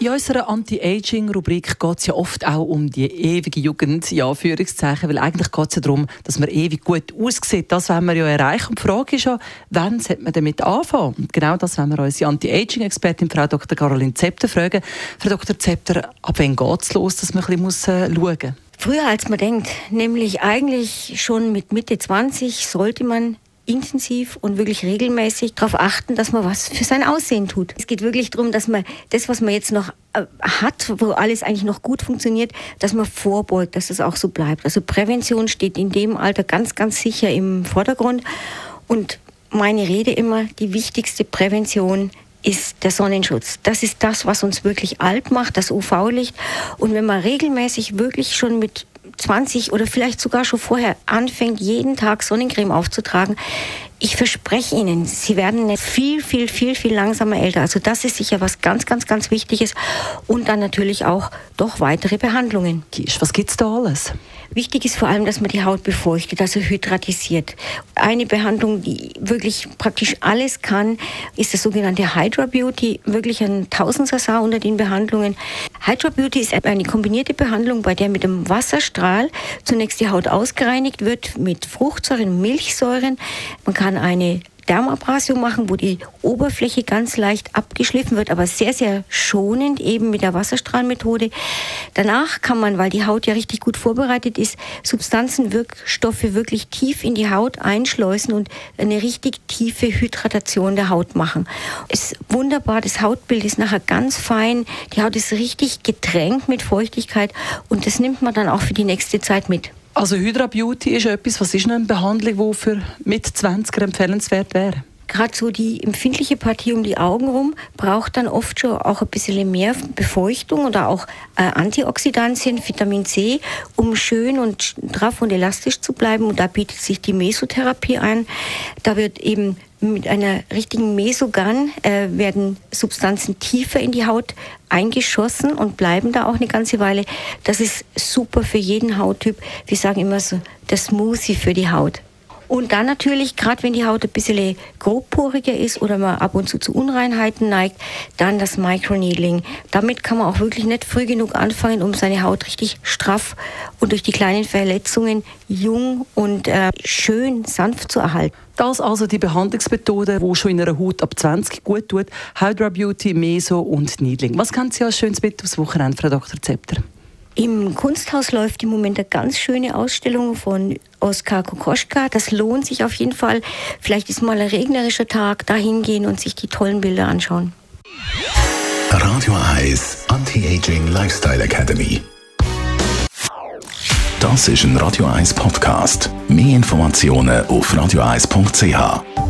in unserer Anti-Aging-Rubrik geht es ja oft auch um die ewige Jugend, ja, Führungszeichen, weil eigentlich geht es ja darum, dass man ewig gut aussieht. Das wollen wir ja erreichen. Und die Frage ist ja, wann sollte man damit anfangen? Und genau das wollen wir unsere Anti-Aging-Expertin, Frau Dr. Caroline Zepter, fragen. Frau Dr. Zepter, ab wann geht es los, dass man ein bisschen äh, schauen muss? Früher als man denkt, nämlich eigentlich schon mit Mitte 20 sollte man intensiv und wirklich regelmäßig darauf achten, dass man was für sein Aussehen tut. Es geht wirklich darum, dass man das, was man jetzt noch äh, hat, wo alles eigentlich noch gut funktioniert, dass man vorbeugt, dass es auch so bleibt. Also Prävention steht in dem Alter ganz, ganz sicher im Vordergrund. Und meine Rede immer, die wichtigste Prävention ist der Sonnenschutz. Das ist das, was uns wirklich alt macht, das UV-Licht. Und wenn man regelmäßig wirklich schon mit 20 oder vielleicht sogar schon vorher anfängt, jeden Tag Sonnencreme aufzutragen, ich verspreche Ihnen, Sie werden viel, viel, viel, viel langsamer älter. Also das ist sicher was ganz, ganz, ganz Wichtiges. Und dann natürlich auch doch weitere Behandlungen. Was gibt's da alles? Wichtig ist vor allem, dass man die Haut befeuchtet, also hydratisiert. Eine Behandlung, die wirklich praktisch alles kann, ist das sogenannte Hydra Beauty, wirklich ein Tausendsasar unter den Behandlungen. Hydra Beauty ist eine kombinierte Behandlung, bei der mit einem Wasserstrahl zunächst die Haut ausgereinigt wird mit Fruchtsäuren, Milchsäuren. Man kann eine Dermabrasion machen, wo die Oberfläche ganz leicht abgeschliffen wird, aber sehr, sehr schonend eben mit der Wasserstrahlmethode. Danach kann man, weil die Haut ja richtig gut vorbereitet ist, Substanzen, Wirkstoffe wirklich tief in die Haut einschleusen und eine richtig tiefe Hydratation der Haut machen. Es ist wunderbar, das Hautbild ist nachher ganz fein, die Haut ist richtig getränkt mit Feuchtigkeit und das nimmt man dann auch für die nächste Zeit mit. Also Hydra Beauty ist etwas, was ist eine Behandlung, die für mit 20er empfehlenswert wäre? Gerade so die empfindliche Partie um die Augen rum braucht dann oft schon auch ein bisschen mehr Befeuchtung oder auch äh, Antioxidantien, Vitamin C, um schön und straff und elastisch zu bleiben. Und da bietet sich die Mesotherapie ein. Da wird eben mit einer richtigen Mesogan äh, werden Substanzen tiefer in die Haut eingeschossen und bleiben da auch eine ganze Weile. Das ist super für jeden Hauttyp. Wir sagen immer so, der Smoothie für die Haut. Und dann natürlich, gerade wenn die Haut ein bisschen grobporiger ist oder man ab und zu zu Unreinheiten neigt, dann das Microneedling. Damit kann man auch wirklich nicht früh genug anfangen, um seine Haut richtig straff und durch die kleinen Verletzungen jung und äh, schön sanft zu erhalten. Das also die Behandlungsmethode, die schon in einer Haut ab 20 gut tut. Hydra Beauty, Meso und Needling. Was kennt Sie als schönes mit aufs Wochenende, Frau Dr. Zepter? Im Kunsthaus läuft im Moment eine ganz schöne Ausstellung von Oskar Kokoschka. Das lohnt sich auf jeden Fall. Vielleicht ist mal ein regnerischer Tag, da hingehen und sich die tollen Bilder anschauen. Radio Eyes Anti-Aging Lifestyle Academy. Das ist ein Radio 1 Podcast. Mehr Informationen auf radio1.ch.